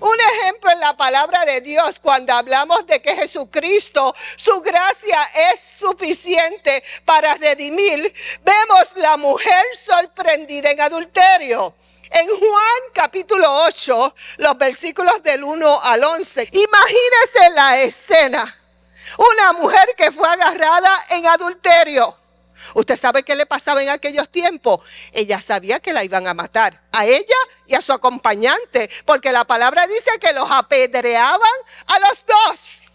Un ejemplo en la palabra de Dios cuando hablamos de que Jesucristo, su gracia es suficiente para redimir, vemos la mujer sorprendida en adulterio. En Juan capítulo 8, los versículos del 1 al 11, imagínese la escena. Una mujer que fue agarrada en adulterio. ¿Usted sabe qué le pasaba en aquellos tiempos? Ella sabía que la iban a matar, a ella y a su acompañante, porque la palabra dice que los apedreaban a los dos.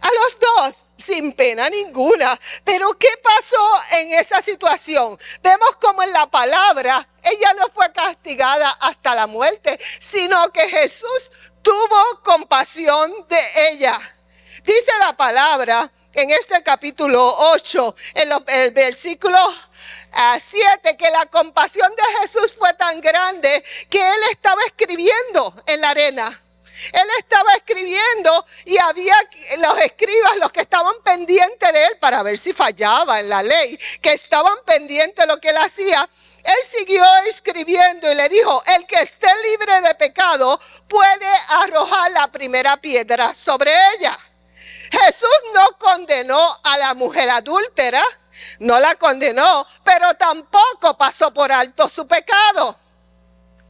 A los dos, sin pena ninguna. Pero ¿qué pasó en esa situación? Vemos como en la palabra ella no fue castigada hasta la muerte, sino que Jesús tuvo compasión de ella. Dice la palabra en este capítulo 8, en el versículo 7, que la compasión de Jesús fue tan grande que él estaba escribiendo en la arena. Él estaba escribiendo y había los escribas, los que estaban pendientes de él para ver si fallaba en la ley, que estaban pendientes de lo que él hacía. Él siguió escribiendo y le dijo, el que esté libre de pecado puede arrojar la primera piedra sobre ella. Jesús no condenó a la mujer adúltera, no la condenó, pero tampoco pasó por alto su pecado.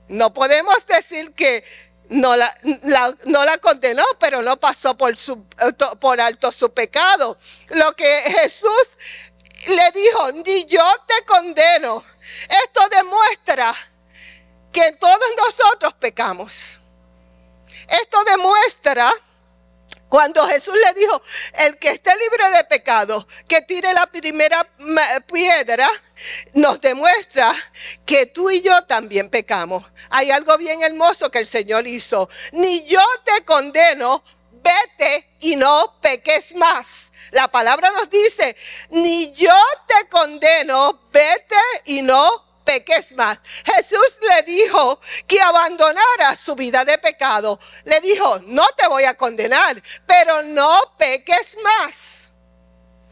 No podemos decir que no la, no la condenó, pero no pasó por, su, por alto su pecado. Lo que Jesús le dijo, ni yo te condeno. Esto demuestra que todos nosotros pecamos. Esto demuestra cuando Jesús le dijo, el que esté libre de pecado, que tire la primera piedra, nos demuestra que tú y yo también pecamos. Hay algo bien hermoso que el Señor hizo. Ni yo te condeno, vete y no peques más. La palabra nos dice, ni yo te condeno, vete y no peques más. Jesús le dijo que abandonara su vida de pecado. Le dijo, no te voy a condenar, pero no peques más.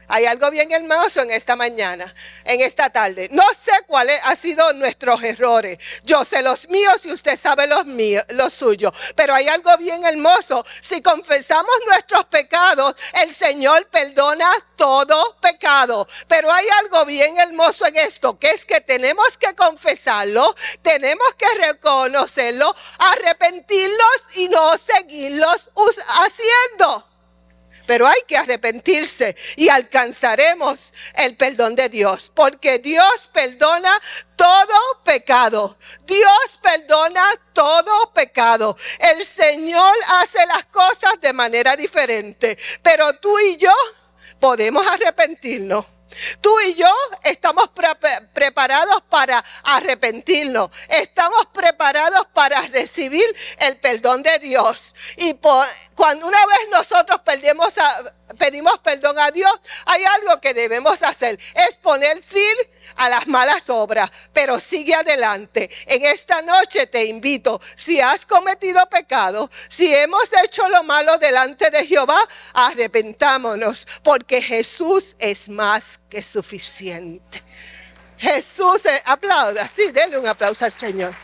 Hay algo bien hermoso en esta mañana, en esta tarde. No sé cuáles han sido nuestros errores. Yo sé los míos y usted sabe los míos, los suyos. Pero hay algo bien hermoso. Si confesamos nuestros pecados, el Señor perdona todo pecado. Pero hay algo bien hermoso en esto, que es que tenemos que confesarlo, tenemos que reconocerlo, arrepentirlos y no seguirlos haciendo pero hay que arrepentirse y alcanzaremos el perdón de Dios, porque Dios perdona todo pecado. Dios perdona todo pecado. El Señor hace las cosas de manera diferente, pero tú y yo podemos arrepentirnos. Tú y yo estamos preparados para arrepentirnos. Estamos preparados para recibir el perdón de Dios. Y cuando una vez nosotros pedimos perdón a Dios, hay algo que debemos hacer, es poner fin a las malas obras, pero sigue adelante. En esta noche te invito, si has cometido pecado, si hemos hecho lo malo delante de Jehová, arrepentámonos, porque Jesús es más que suficiente. Jesús, eh, aplauda, sí, denle un aplauso al Señor.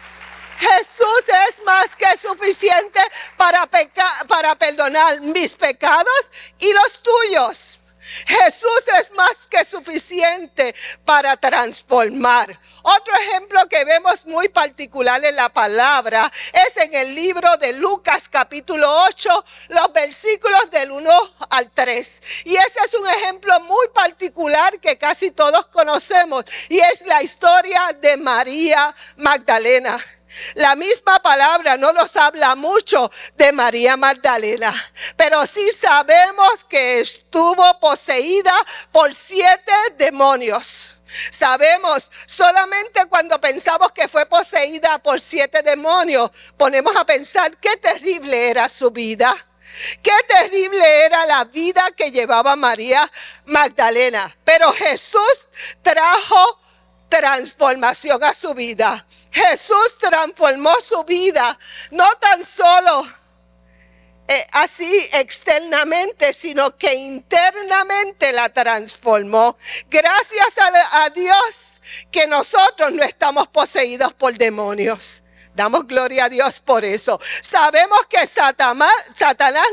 Jesús es más que suficiente para, para perdonar mis pecados y los tuyos. Jesús es más que suficiente para transformar. Otro ejemplo que vemos muy particular en la palabra es en el libro de Lucas capítulo 8, los versículos del 1 al 3. Y ese es un ejemplo muy particular que casi todos conocemos y es la historia de María Magdalena. La misma palabra no nos habla mucho de María Magdalena, pero sí sabemos que estuvo poseída por siete demonios. Sabemos, solamente cuando pensamos que fue poseída por siete demonios, ponemos a pensar qué terrible era su vida. Qué terrible era la vida que llevaba María Magdalena. Pero Jesús trajo transformación a su vida. Jesús transformó su vida, no tan solo eh, así externamente, sino que internamente la transformó. Gracias a, a Dios que nosotros no estamos poseídos por demonios. Damos gloria a Dios por eso. Sabemos que Satanás,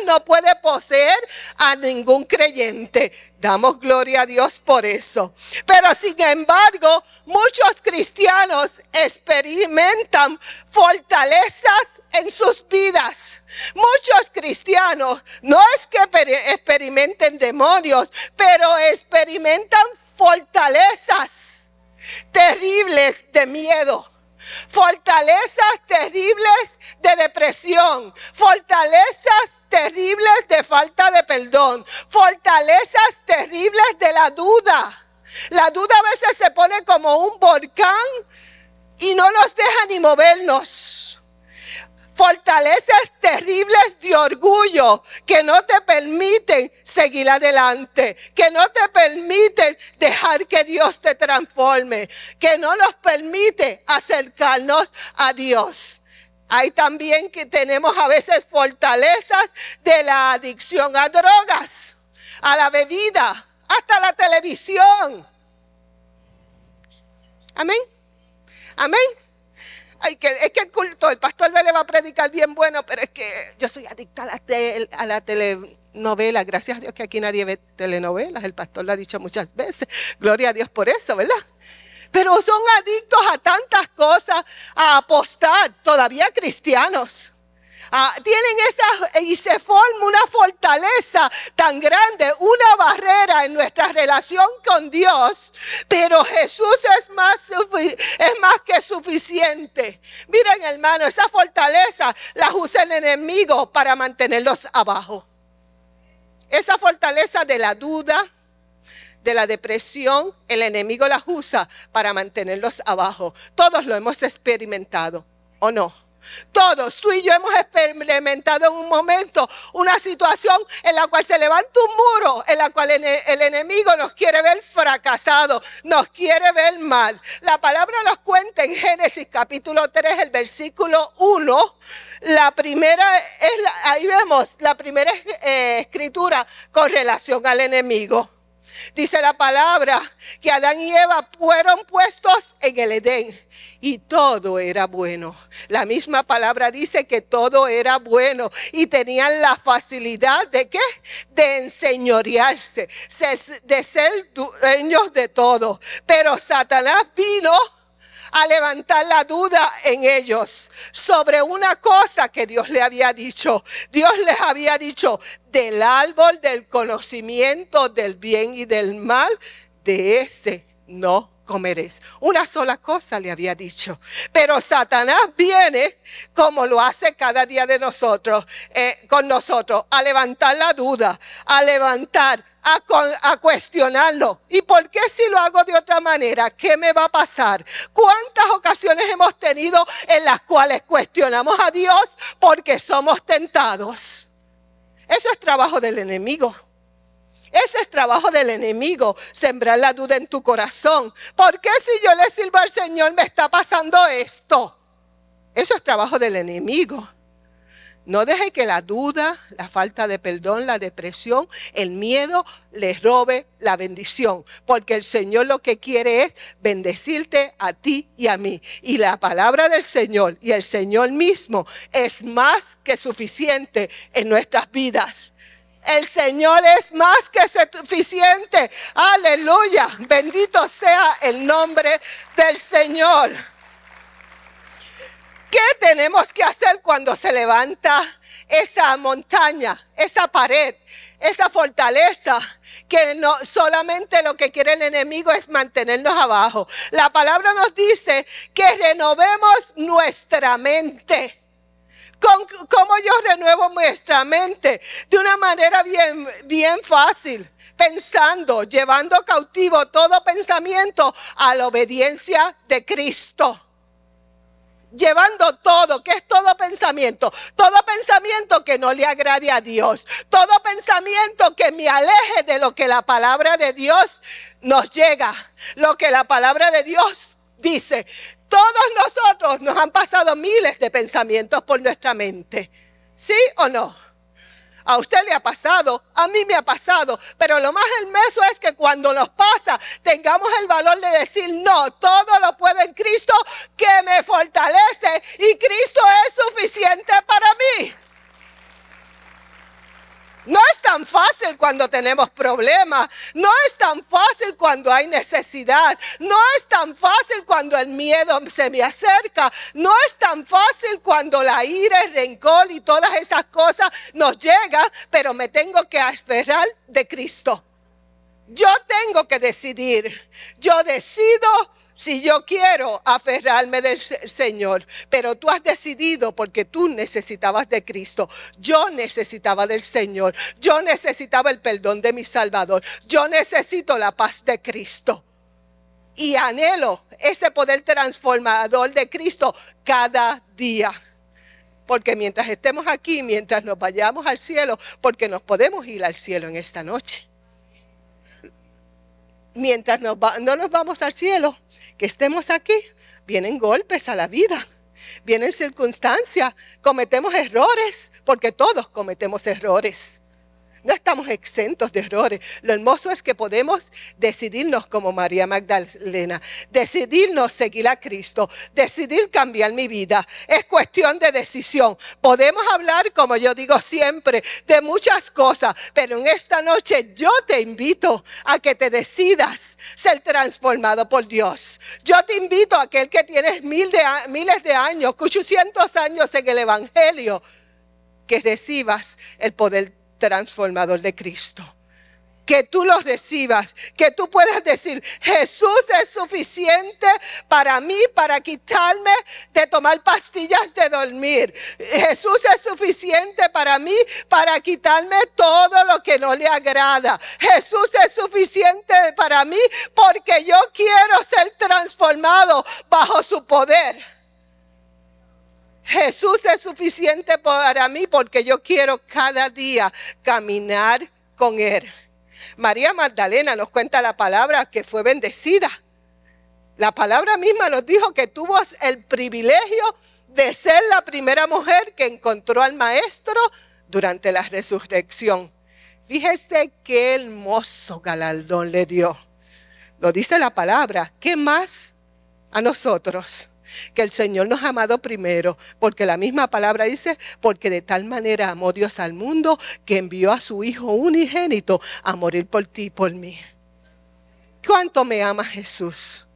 no puede poseer a ningún creyente. Damos gloria a Dios por eso. Pero sin embargo, muchos cristianos experimentan fortalezas en sus vidas. Muchos cristianos no es que experimenten demonios, pero experimentan fortalezas terribles de miedo fortalezas terribles de depresión, fortalezas terribles de falta de perdón, fortalezas terribles de la duda. La duda a veces se pone como un volcán y no nos deja ni movernos. Fortalezas terribles de orgullo que no te permiten seguir adelante, que no te permiten dejar que Dios te transforme, que no nos permite acercarnos a Dios. Hay también que tenemos a veces fortalezas de la adicción a drogas, a la bebida, hasta la televisión. Amén. Amén. Es que el culto, el pastor le va a predicar bien bueno, pero es que yo soy adicta a la, a la telenovela. Gracias a Dios que aquí nadie ve telenovelas. El pastor lo ha dicho muchas veces. Gloria a Dios por eso, ¿verdad? Pero son adictos a tantas cosas, a apostar, todavía cristianos. Ah, tienen esa y se forma una fortaleza tan grande, una barrera en nuestra relación con Dios, pero Jesús es más, es más que suficiente. Miren hermano, esa fortaleza la usa el enemigo para mantenerlos abajo. Esa fortaleza de la duda, de la depresión, el enemigo la usa para mantenerlos abajo. Todos lo hemos experimentado, ¿o no? Todos, tú y yo hemos experimentado en un momento una situación en la cual se levanta un muro, en la cual el enemigo nos quiere ver fracasados, nos quiere ver mal. La palabra nos cuenta en Génesis capítulo 3, el versículo 1. La primera es, ahí vemos la primera eh, escritura con relación al enemigo. Dice la palabra que Adán y Eva fueron puestos en el Edén y todo era bueno. La misma palabra dice que todo era bueno y tenían la facilidad de qué? De enseñorearse, de ser dueños de todo. Pero Satanás vino a levantar la duda en ellos sobre una cosa que Dios le había dicho. Dios les había dicho del árbol del conocimiento del bien y del mal, de ese no comeréis. Una sola cosa le había dicho. Pero Satanás viene como lo hace cada día de nosotros, eh, con nosotros, a levantar la duda, a levantar, a, a, cuestionarlo. ¿Y por qué si lo hago de otra manera? ¿Qué me va a pasar? ¿Cuántas ocasiones hemos tenido en las cuales cuestionamos a Dios porque somos tentados? Eso es trabajo del enemigo. Ese es trabajo del enemigo, sembrar la duda en tu corazón. ¿Por qué si yo le sirvo al Señor me está pasando esto? Eso es trabajo del enemigo. No deje que la duda, la falta de perdón, la depresión, el miedo le robe la bendición. Porque el Señor lo que quiere es bendecirte a ti y a mí. Y la palabra del Señor y el Señor mismo es más que suficiente en nuestras vidas. El Señor es más que suficiente. Aleluya. Bendito sea el nombre del Señor. ¿Qué tenemos que hacer cuando se levanta esa montaña, esa pared, esa fortaleza? Que no solamente lo que quiere el enemigo es mantenernos abajo. La palabra nos dice que renovemos nuestra mente. ¿Cómo yo renuevo nuestra mente? De una manera bien, bien fácil. Pensando, llevando cautivo todo pensamiento a la obediencia de Cristo. llevando todo, que es todo pensamiento, todo pensamiento que no le agrade a Dios, todo pensamiento que me aleje de lo que la palabra de Dios nos llega, lo que la palabra de Dios dice. Todos nosotros nos han pasado miles de pensamientos por nuestra mente, ¿sí o no? A usted le ha pasado, a mí me ha pasado, pero lo más hermoso es que cuando nos pasa tengamos el valor de decir, no, todo lo puedo en Cristo que me fortalece y Cristo es suficiente para mí. No es tan fácil cuando tenemos problemas. No es tan fácil cuando hay necesidad. No es tan fácil cuando el miedo se me acerca. No es tan fácil cuando la ira, el rencor y todas esas cosas nos llegan, pero me tengo que aferrar de Cristo. Yo tengo que decidir. Yo decido si yo quiero aferrarme del Señor, pero tú has decidido porque tú necesitabas de Cristo. Yo necesitaba del Señor. Yo necesitaba el perdón de mi Salvador. Yo necesito la paz de Cristo. Y anhelo ese poder transformador de Cristo cada día. Porque mientras estemos aquí, mientras nos vayamos al cielo, porque nos podemos ir al cielo en esta noche. Mientras no nos vamos al cielo, que estemos aquí, vienen golpes a la vida, vienen circunstancias, cometemos errores, porque todos cometemos errores. No estamos exentos de errores. Lo hermoso es que podemos decidirnos como María Magdalena, decidirnos seguir a Cristo, decidir cambiar mi vida. Es cuestión de decisión. Podemos hablar, como yo digo siempre, de muchas cosas, pero en esta noche yo te invito a que te decidas ser transformado por Dios. Yo te invito a aquel que tienes mil de, miles de años, 800 años en el Evangelio, que recibas el poder transformador de Cristo. Que tú lo recibas, que tú puedas decir, Jesús es suficiente para mí, para quitarme de tomar pastillas de dormir. Jesús es suficiente para mí, para quitarme todo lo que no le agrada. Jesús es suficiente para mí porque yo quiero ser transformado bajo su poder. Jesús es suficiente para mí porque yo quiero cada día caminar con Él. María Magdalena nos cuenta la palabra que fue bendecida. La palabra misma nos dijo que tuvo el privilegio de ser la primera mujer que encontró al Maestro durante la resurrección. Fíjese qué hermoso galardón le dio. Lo dice la palabra. ¿Qué más a nosotros? Que el Señor nos ha amado primero, porque la misma palabra dice, porque de tal manera amó Dios al mundo que envió a su Hijo unigénito a morir por ti y por mí. ¿Cuánto me ama Jesús?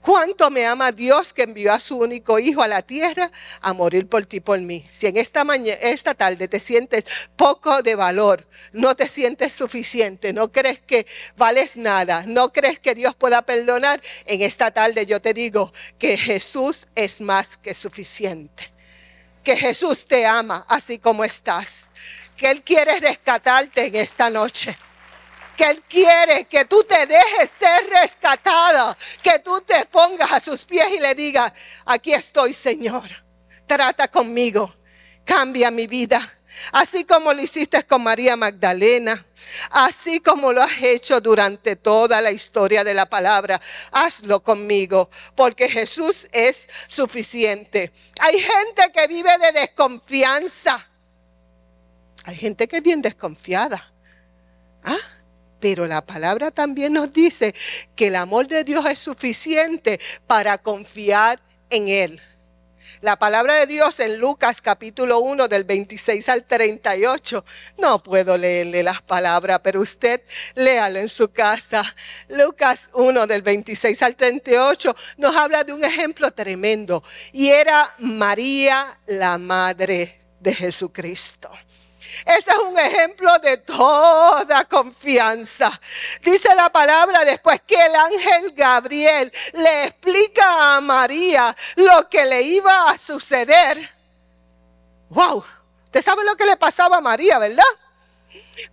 Cuánto me ama Dios que envió a su único hijo a la tierra a morir por ti, por mí. Si en esta mañana, esta tarde te sientes poco de valor, no te sientes suficiente, no crees que vales nada, no crees que Dios pueda perdonar, en esta tarde yo te digo que Jesús es más que suficiente. Que Jesús te ama así como estás. Que Él quiere rescatarte en esta noche que Él quiere que tú te dejes ser rescatada, que tú te pongas a sus pies y le digas, aquí estoy Señor, trata conmigo, cambia mi vida. Así como lo hiciste con María Magdalena, así como lo has hecho durante toda la historia de la palabra, hazlo conmigo, porque Jesús es suficiente. Hay gente que vive de desconfianza. Hay gente que es bien desconfiada. ¿Ah? Pero la palabra también nos dice que el amor de Dios es suficiente para confiar en Él. La palabra de Dios en Lucas capítulo 1 del 26 al 38. No puedo leerle las palabras, pero usted léalo en su casa. Lucas 1 del 26 al 38 nos habla de un ejemplo tremendo. Y era María la madre de Jesucristo. Ese es un ejemplo de toda confianza. Dice la palabra después que el ángel Gabriel le explica a María lo que le iba a suceder. Wow, usted sabe lo que le pasaba a María, ¿verdad?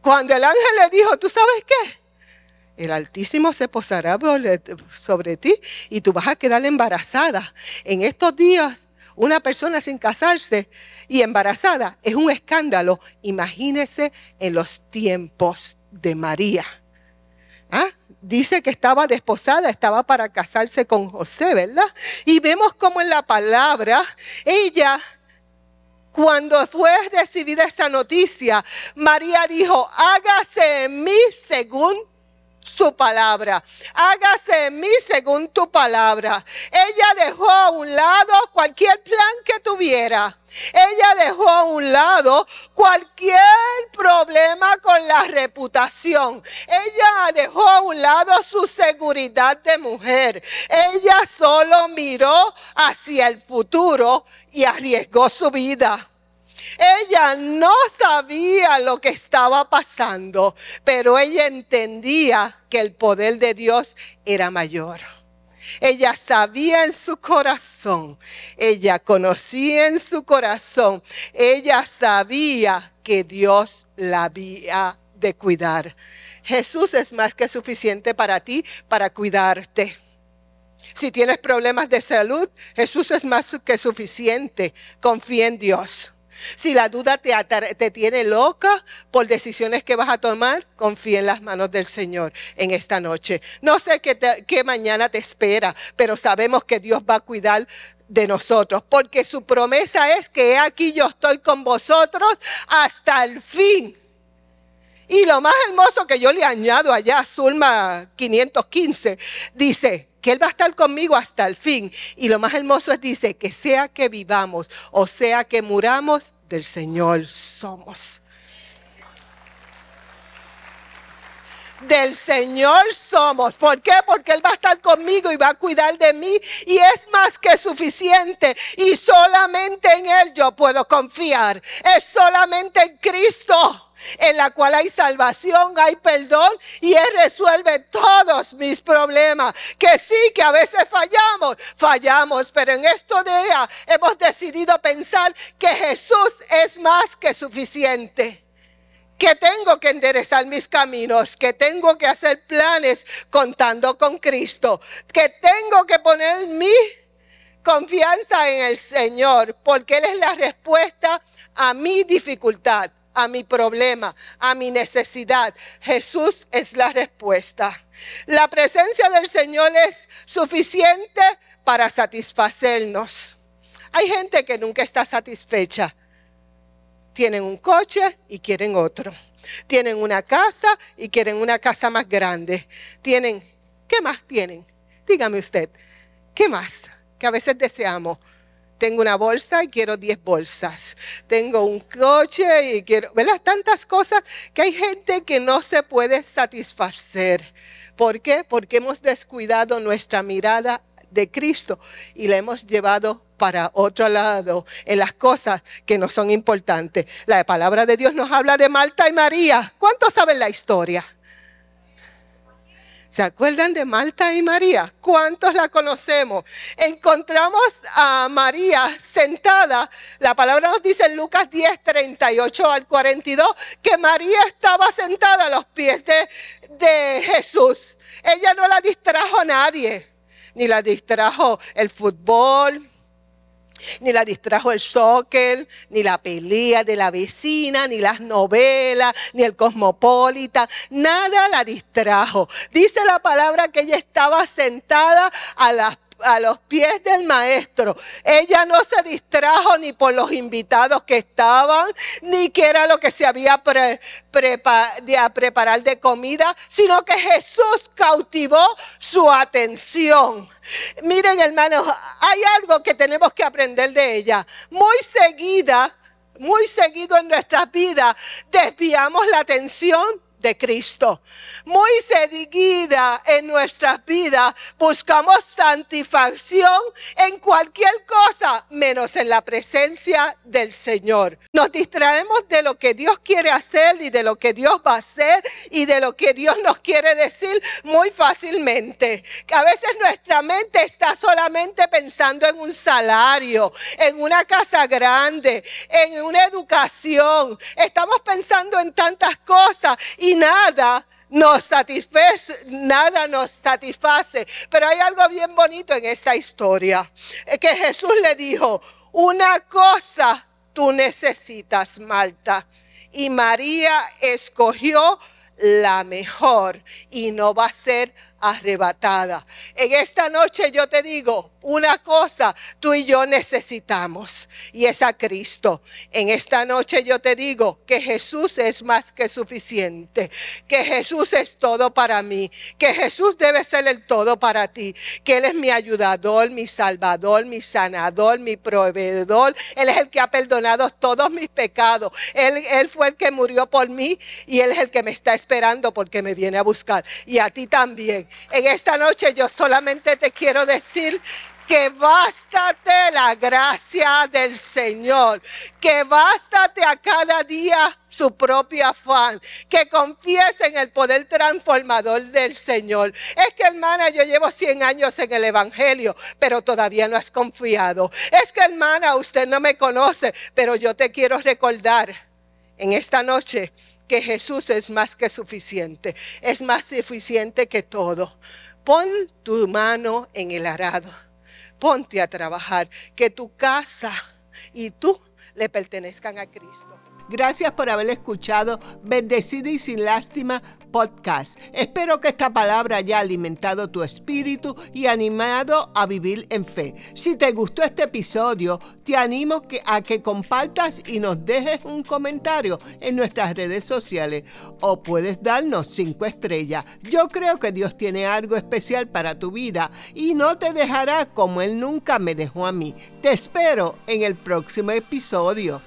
Cuando el ángel le dijo, ¿tú sabes qué? El Altísimo se posará sobre ti y tú vas a quedar embarazada. En estos días una persona sin casarse y embarazada es un escándalo. Imagínese en los tiempos de María. ¿Ah? Dice que estaba desposada, estaba para casarse con José, ¿verdad? Y vemos como en la palabra, ella cuando fue recibida esa noticia, María dijo, hágase en mí según tu palabra. Hágase en mí según tu palabra. Ella dejó a un lado cualquier plan que tuviera. Ella dejó a un lado cualquier problema con la reputación. Ella dejó a un lado su seguridad de mujer. Ella solo miró hacia el futuro y arriesgó su vida. Ella no sabía lo que estaba pasando, pero ella entendía que el poder de Dios era mayor. Ella sabía en su corazón, ella conocía en su corazón, ella sabía que Dios la había de cuidar. Jesús es más que suficiente para ti, para cuidarte. Si tienes problemas de salud, Jesús es más que suficiente. Confía en Dios. Si la duda te, tiene loca por decisiones que vas a tomar, confía en las manos del Señor en esta noche. No sé qué, qué mañana te espera, pero sabemos que Dios va a cuidar de nosotros, porque su promesa es que aquí yo estoy con vosotros hasta el fin. Y lo más hermoso que yo le añado allá, Zulma 515, dice, que Él va a estar conmigo hasta el fin. Y lo más hermoso es, dice, que sea que vivamos o sea que muramos, del Señor somos. Del Señor somos. ¿Por qué? Porque Él va a estar conmigo y va a cuidar de mí y es más que suficiente. Y solamente en Él yo puedo confiar. Es solamente en Cristo en la cual hay salvación, hay perdón y Él resuelve todos mis problemas. Que sí, que a veces fallamos, fallamos, pero en estos días hemos decidido pensar que Jesús es más que suficiente que tengo que enderezar mis caminos, que tengo que hacer planes contando con Cristo, que tengo que poner mi confianza en el Señor, porque Él es la respuesta a mi dificultad a mi problema, a mi necesidad. Jesús es la respuesta. La presencia del Señor es suficiente para satisfacernos. Hay gente que nunca está satisfecha. Tienen un coche y quieren otro. Tienen una casa y quieren una casa más grande. Tienen, ¿qué más tienen? Dígame usted, ¿qué más? Que a veces deseamos tengo una bolsa y quiero 10 bolsas. Tengo un coche y quiero, ¿verdad? Tantas cosas que hay gente que no se puede satisfacer. ¿Por qué? Porque hemos descuidado nuestra mirada de Cristo y la hemos llevado para otro lado en las cosas que no son importantes. La palabra de Dios nos habla de Marta y María. ¿Cuántos saben la historia? ¿Se acuerdan de Marta y María? ¿Cuántos la conocemos? Encontramos a María sentada. La palabra nos dice en Lucas 10, 38 al 42, que María estaba sentada a los pies de, de Jesús. Ella no la distrajo a nadie, ni la distrajo el fútbol, ni la distrajo el soccer, ni la pelea de la vecina, ni las novelas, ni el cosmopolita. Nada la distrajo. Dice la palabra que ella estaba sentada a las a los pies del maestro. Ella no se distrajo ni por los invitados que estaban, ni que era lo que se había pre, de a preparar de comida, sino que Jesús cautivó su atención. Miren hermanos, hay algo que tenemos que aprender de ella. Muy seguida, muy seguido en nuestras vidas, desviamos la atención de Cristo. Muy seguida en nuestras vidas buscamos satisfacción en cualquier cosa menos en la presencia del Señor. Nos distraemos de lo que Dios quiere hacer y de lo que Dios va a hacer y de lo que Dios nos quiere decir muy fácilmente. A veces nuestra mente está solamente pensando en un salario, en una casa grande, en una educación. Estamos pensando en tantas cosas y nada nos satisface, nada nos satisface. Pero hay algo bien bonito en esta historia. Es que Jesús le dijo, una cosa tú necesitas, Marta. Y María escogió la mejor y no va a ser arrebatada. En esta noche yo te digo una cosa, tú y yo necesitamos y es a Cristo. En esta noche yo te digo que Jesús es más que suficiente, que Jesús es todo para mí, que Jesús debe ser el todo para ti, que Él es mi ayudador, mi salvador, mi sanador, mi proveedor. Él es el que ha perdonado todos mis pecados. Él, él fue el que murió por mí y Él es el que me está esperando porque me viene a buscar. Y a ti también. En esta noche yo solamente te quiero decir que bástate la gracia del Señor, que bástate a cada día su propio afán, que confíes en el poder transformador del Señor. Es que hermana, yo llevo 100 años en el Evangelio, pero todavía no has confiado. Es que hermana, usted no me conoce, pero yo te quiero recordar en esta noche que Jesús es más que suficiente, es más suficiente que todo. Pon tu mano en el arado, ponte a trabajar, que tu casa y tú le pertenezcan a Cristo. Gracias por haber escuchado Bendecida y sin lástima podcast. Espero que esta palabra haya alimentado tu espíritu y animado a vivir en fe. Si te gustó este episodio, te animo a que compartas y nos dejes un comentario en nuestras redes sociales o puedes darnos cinco estrellas. Yo creo que Dios tiene algo especial para tu vida y no te dejará como Él nunca me dejó a mí. Te espero en el próximo episodio.